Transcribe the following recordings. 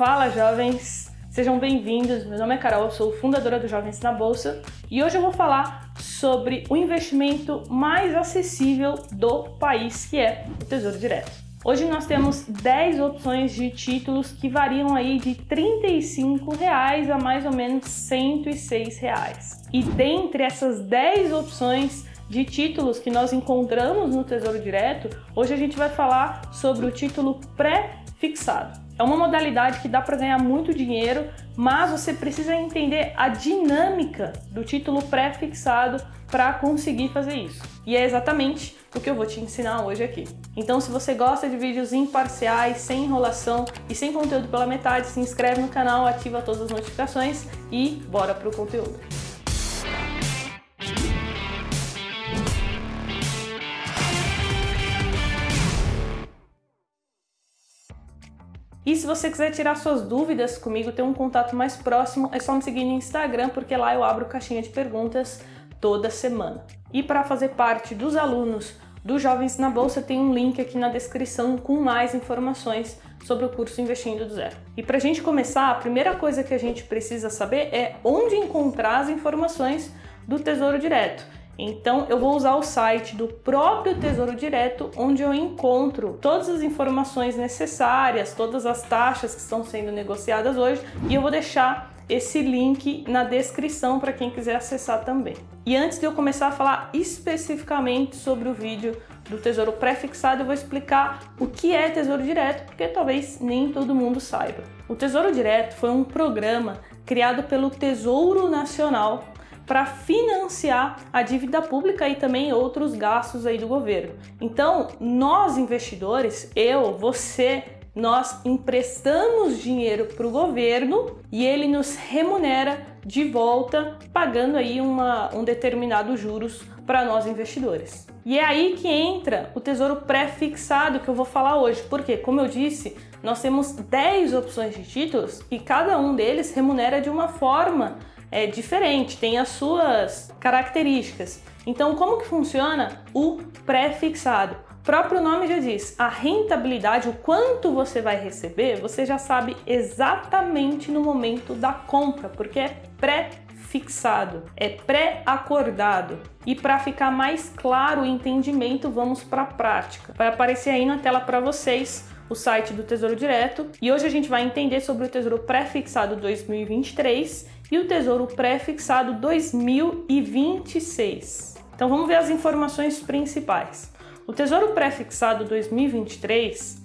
Fala jovens, sejam bem-vindos. Meu nome é Carol, sou fundadora do Jovens na Bolsa e hoje eu vou falar sobre o investimento mais acessível do país, que é o Tesouro Direto. Hoje nós temos 10 opções de títulos que variam aí de 35 reais a mais ou menos 106 reais. E dentre essas 10 opções de títulos que nós encontramos no Tesouro Direto, hoje a gente vai falar sobre o título pré-fixado. É uma modalidade que dá para ganhar muito dinheiro, mas você precisa entender a dinâmica do título pré-fixado para conseguir fazer isso. E é exatamente o que eu vou te ensinar hoje aqui. Então, se você gosta de vídeos imparciais, sem enrolação e sem conteúdo pela metade, se inscreve no canal, ativa todas as notificações e bora pro conteúdo. E se você quiser tirar suas dúvidas comigo, ter um contato mais próximo, é só me seguir no Instagram, porque lá eu abro caixinha de perguntas toda semana. E para fazer parte dos alunos do Jovens na Bolsa, tem um link aqui na descrição com mais informações sobre o curso Investindo do Zero. E para a gente começar, a primeira coisa que a gente precisa saber é onde encontrar as informações do Tesouro Direto. Então eu vou usar o site do próprio Tesouro Direto, onde eu encontro todas as informações necessárias, todas as taxas que estão sendo negociadas hoje, e eu vou deixar esse link na descrição para quem quiser acessar também. E antes de eu começar a falar especificamente sobre o vídeo do Tesouro Prefixado, eu vou explicar o que é Tesouro Direto, porque talvez nem todo mundo saiba. O Tesouro Direto foi um programa criado pelo Tesouro Nacional para financiar a dívida pública e também outros gastos aí do governo. Então, nós investidores, eu, você, nós emprestamos dinheiro para o governo e ele nos remunera de volta, pagando aí uma, um determinado juros para nós investidores. E é aí que entra o tesouro pré-fixado que eu vou falar hoje, porque, como eu disse, nós temos 10 opções de títulos e cada um deles remunera de uma forma é diferente, tem as suas características. Então, como que funciona o pré-fixado? O próprio nome já diz, a rentabilidade, o quanto você vai receber, você já sabe exatamente no momento da compra, porque é pré-fixado, é pré-acordado. E para ficar mais claro o entendimento, vamos para a prática. Vai aparecer aí na tela para vocês o site do Tesouro Direto e hoje a gente vai entender sobre o Tesouro Pré-fixado 2023 e o Tesouro Pré-fixado 2026. Então vamos ver as informações principais. O Tesouro Pré-fixado 2023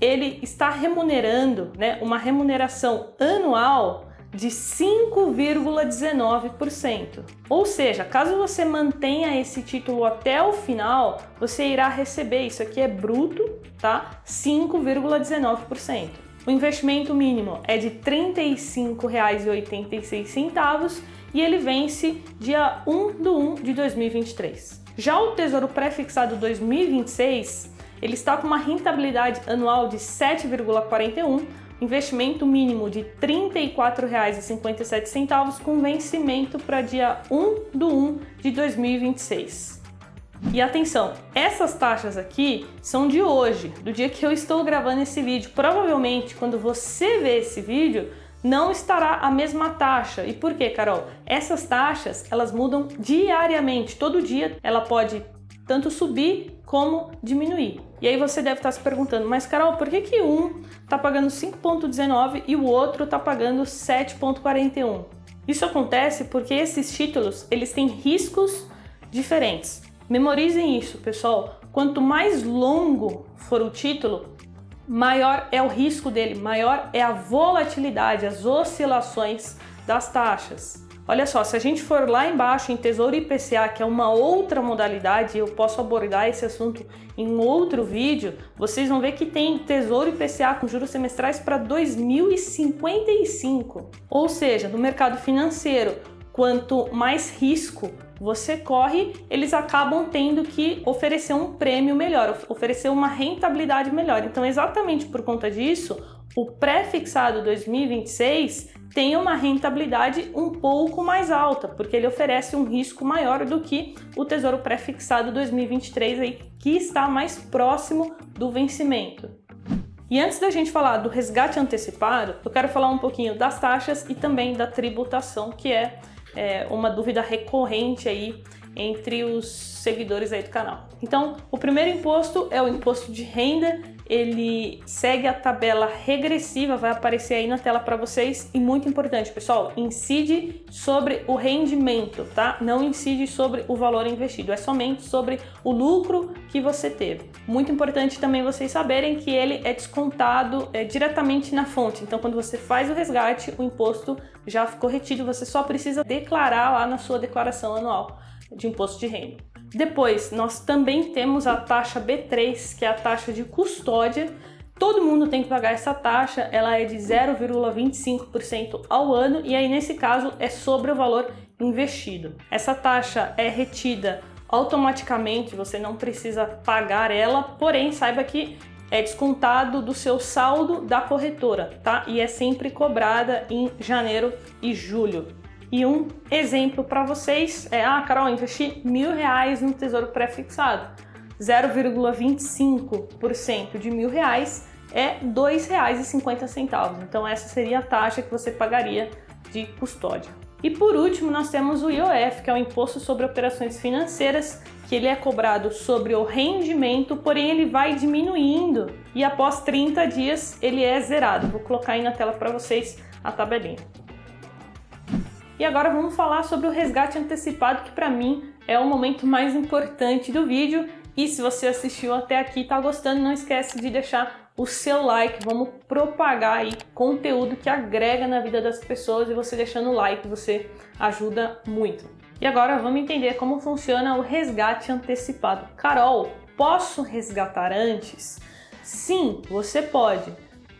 ele está remunerando, né, uma remuneração anual de 5,19%. Ou seja, caso você mantenha esse título até o final, você irá receber, isso aqui é bruto, tá? 5,19%. O investimento mínimo é de R$ 35,86 e ele vence dia 1 de 1 de 2023. Já o Tesouro Pré-fixado 2026, ele está com uma rentabilidade anual de 7,41, investimento mínimo de R$ 34,57 com vencimento para dia 1 de 1 de 2026. E atenção, essas taxas aqui são de hoje, do dia que eu estou gravando esse vídeo. Provavelmente, quando você ver esse vídeo, não estará a mesma taxa. E por quê, Carol? Essas taxas, elas mudam diariamente. Todo dia ela pode tanto subir como diminuir. E aí você deve estar se perguntando, mas Carol, por que, que um está pagando 5,19 e o outro está pagando 7,41? Isso acontece porque esses títulos eles têm riscos diferentes. Memorizem isso, pessoal. Quanto mais longo for o título, maior é o risco dele, maior é a volatilidade, as oscilações das taxas. Olha só, se a gente for lá embaixo em Tesouro IPCA, que é uma outra modalidade, eu posso abordar esse assunto em outro vídeo, vocês vão ver que tem Tesouro IPCA com juros semestrais para 2055. Ou seja, no mercado financeiro, quanto mais risco você corre, eles acabam tendo que oferecer um prêmio melhor, oferecer uma rentabilidade melhor. Então, exatamente por conta disso, o pré-fixado 2026 tem uma rentabilidade um pouco mais alta, porque ele oferece um risco maior do que o Tesouro Pré-fixado 2023 aí, que está mais próximo do vencimento. E antes da gente falar do resgate antecipado, eu quero falar um pouquinho das taxas e também da tributação, que é, é uma dúvida recorrente aí entre os seguidores aí do canal. Então, o primeiro imposto é o imposto de renda ele segue a tabela regressiva, vai aparecer aí na tela para vocês. E muito importante, pessoal, incide sobre o rendimento, tá? Não incide sobre o valor investido, é somente sobre o lucro que você teve. Muito importante também vocês saberem que ele é descontado é, diretamente na fonte. Então, quando você faz o resgate, o imposto já ficou retido, você só precisa declarar lá na sua declaração anual de imposto de renda. Depois, nós também temos a taxa B3, que é a taxa de custódia. Todo mundo tem que pagar essa taxa, ela é de 0,25% ao ano e aí nesse caso é sobre o valor investido. Essa taxa é retida automaticamente, você não precisa pagar ela, porém saiba que é descontado do seu saldo da corretora, tá? E é sempre cobrada em janeiro e julho. E um exemplo para vocês é: ah, Carol, investi mil reais no tesouro pré-fixado. 0,25% de mil reais é R$ 2,50. Então, essa seria a taxa que você pagaria de custódia. E por último, nós temos o IOF, que é o Imposto sobre Operações Financeiras, que ele é cobrado sobre o rendimento, porém ele vai diminuindo e após 30 dias ele é zerado. Vou colocar aí na tela para vocês a tabelinha. E agora vamos falar sobre o resgate antecipado, que para mim é o momento mais importante do vídeo. E se você assistiu até aqui e está gostando, não esquece de deixar o seu like. Vamos propagar aí conteúdo que agrega na vida das pessoas e você deixando o like, você ajuda muito. E agora vamos entender como funciona o resgate antecipado. Carol, posso resgatar antes? Sim, você pode.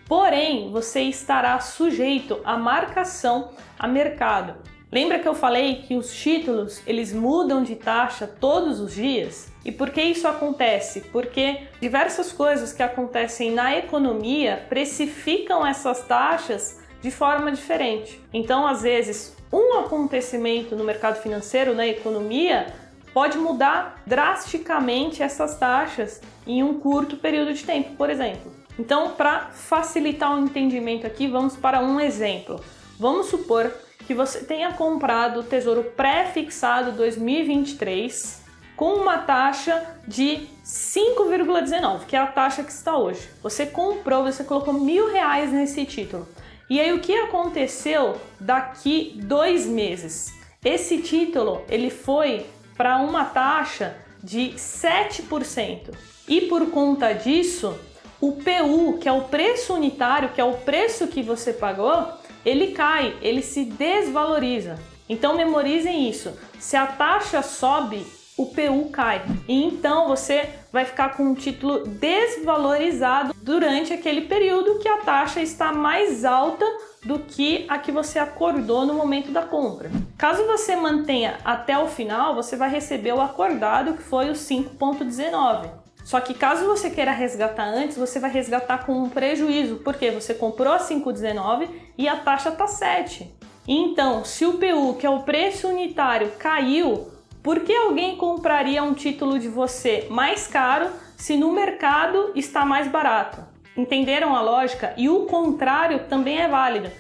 Porém, você estará sujeito à marcação a mercado. Lembra que eu falei que os títulos eles mudam de taxa todos os dias? E por que isso acontece? Porque diversas coisas que acontecem na economia precificam essas taxas de forma diferente. Então, às vezes, um acontecimento no mercado financeiro, na economia, pode mudar drasticamente essas taxas em um curto período de tempo, por exemplo. Então, para facilitar o entendimento aqui, vamos para um exemplo. Vamos supor que você tenha comprado o Tesouro pré-fixado 2023 com uma taxa de 5,19, que é a taxa que está hoje. Você comprou, você colocou mil reais nesse título. E aí o que aconteceu daqui dois meses? Esse título ele foi para uma taxa de 7%. E por conta disso, o PU, que é o preço unitário, que é o preço que você pagou, ele cai, ele se desvaloriza. Então memorizem isso. Se a taxa sobe, o PU cai. E então você vai ficar com um título desvalorizado durante aquele período que a taxa está mais alta do que a que você acordou no momento da compra. Caso você mantenha até o final, você vai receber o acordado que foi o 5.19. Só que caso você queira resgatar antes, você vai resgatar com um prejuízo, porque você comprou a 5,19 e a taxa tá 7. Então, se o PU, que é o preço unitário, caiu, por que alguém compraria um título de você mais caro se no mercado está mais barato? Entenderam a lógica? E o contrário também é válido.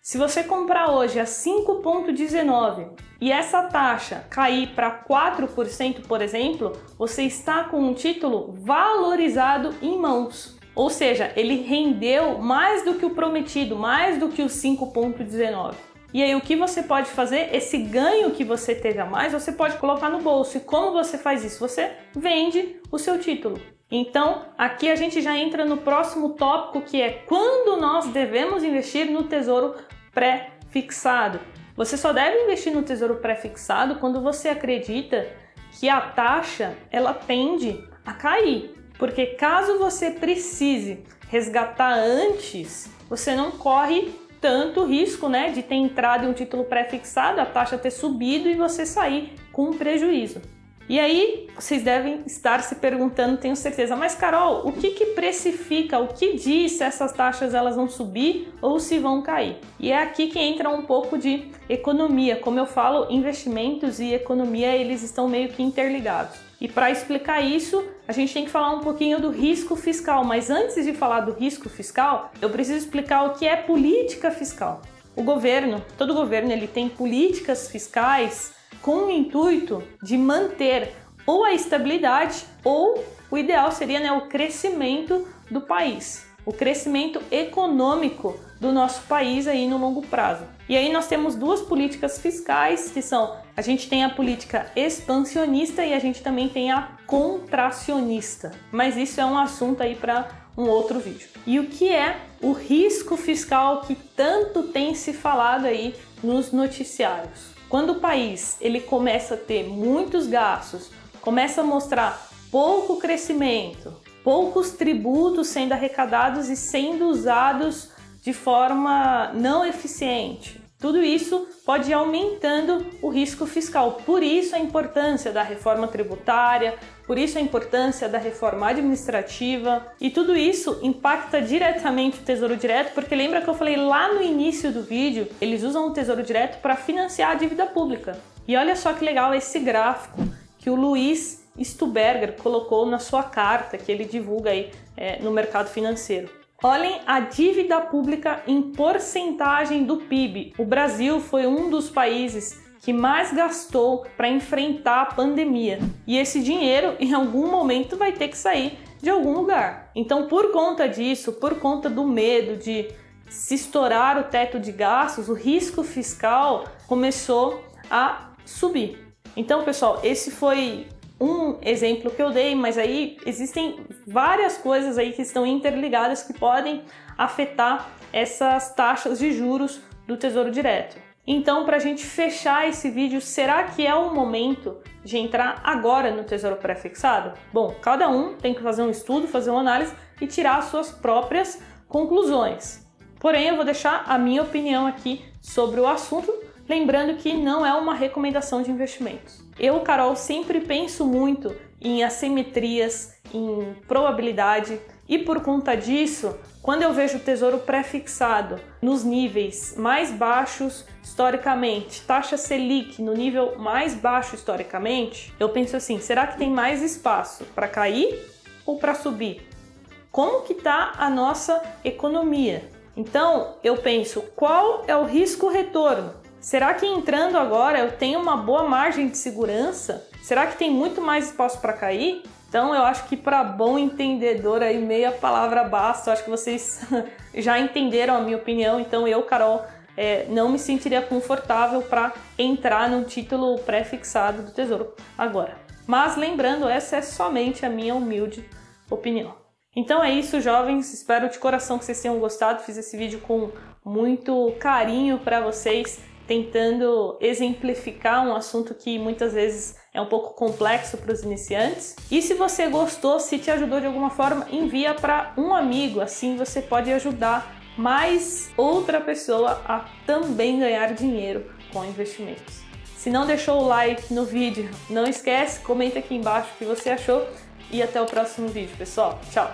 Se você comprar hoje a 5,19 e essa taxa cair para 4%, por exemplo, você está com um título valorizado em mãos. Ou seja, ele rendeu mais do que o prometido, mais do que os 5,19. E aí, o que você pode fazer? Esse ganho que você teve a mais, você pode colocar no bolso. E como você faz isso? Você vende o seu título. Então, aqui a gente já entra no próximo tópico que é quando nós devemos investir no tesouro pré-fixado. Você só deve investir no tesouro pré-fixado quando você acredita que a taxa ela tende a cair. Porque caso você precise resgatar antes, você não corre tanto risco, né, de ter entrado em um título pré-fixado, a taxa ter subido e você sair com um prejuízo. E aí, vocês devem estar se perguntando, tenho certeza, mas Carol, o que que precifica, o que diz se essas taxas elas vão subir ou se vão cair? E é aqui que entra um pouco de economia. Como eu falo, investimentos e economia, eles estão meio que interligados. E para explicar isso, a gente tem que falar um pouquinho do risco fiscal. Mas antes de falar do risco fiscal, eu preciso explicar o que é política fiscal. O governo, todo governo, ele tem políticas fiscais com o intuito de manter ou a estabilidade ou o ideal seria né, o crescimento do país, o crescimento econômico do nosso país aí no longo prazo. E aí nós temos duas políticas fiscais que são a gente tem a política expansionista e a gente também tem a contracionista. Mas isso é um assunto aí para um outro vídeo. E o que é o risco fiscal que tanto tem se falado aí nos noticiários? Quando o país ele começa a ter muitos gastos, começa a mostrar pouco crescimento, poucos tributos sendo arrecadados e sendo usados de forma não eficiente. Tudo isso pode ir aumentando o risco fiscal. Por isso a importância da reforma tributária, por isso a importância da reforma administrativa e tudo isso impacta diretamente o Tesouro Direto, porque lembra que eu falei lá no início do vídeo, eles usam o Tesouro Direto para financiar a dívida pública. E olha só que legal esse gráfico que o Luiz Stuberger colocou na sua carta que ele divulga aí é, no mercado financeiro. Olhem a dívida pública em porcentagem do PIB. O Brasil foi um dos países que mais gastou para enfrentar a pandemia. E esse dinheiro, em algum momento, vai ter que sair de algum lugar. Então, por conta disso, por conta do medo de se estourar o teto de gastos, o risco fiscal começou a subir. Então, pessoal, esse foi um exemplo que eu dei, mas aí existem várias coisas aí que estão interligadas que podem afetar essas taxas de juros do Tesouro Direto. Então, para a gente fechar esse vídeo, será que é o momento de entrar agora no Tesouro Pré-fixado? Bom, cada um tem que fazer um estudo, fazer uma análise e tirar as suas próprias conclusões. Porém, eu vou deixar a minha opinião aqui sobre o assunto, lembrando que não é uma recomendação de investimentos. Eu, Carol, sempre penso muito em assimetrias, em probabilidade, e por conta disso, quando eu vejo o tesouro pré-fixado nos níveis mais baixos historicamente, taxa Selic no nível mais baixo historicamente, eu penso assim: será que tem mais espaço para cair ou para subir? Como que está a nossa economia? Então, eu penso, qual é o risco retorno? Será que entrando agora eu tenho uma boa margem de segurança? Será que tem muito mais espaço para cair? Então eu acho que para bom entendedor aí meia palavra basta. Eu acho que vocês já entenderam a minha opinião. Então eu, Carol, é, não me sentiria confortável para entrar no título pré-fixado do Tesouro agora. Mas lembrando, essa é somente a minha humilde opinião. Então é isso, jovens. Espero de coração que vocês tenham gostado. Fiz esse vídeo com muito carinho para vocês tentando exemplificar um assunto que muitas vezes é um pouco complexo para os iniciantes. E se você gostou, se te ajudou de alguma forma, envia para um amigo, assim você pode ajudar mais outra pessoa a também ganhar dinheiro com investimentos. Se não deixou o like no vídeo, não esquece, comenta aqui embaixo o que você achou e até o próximo vídeo, pessoal. Tchau!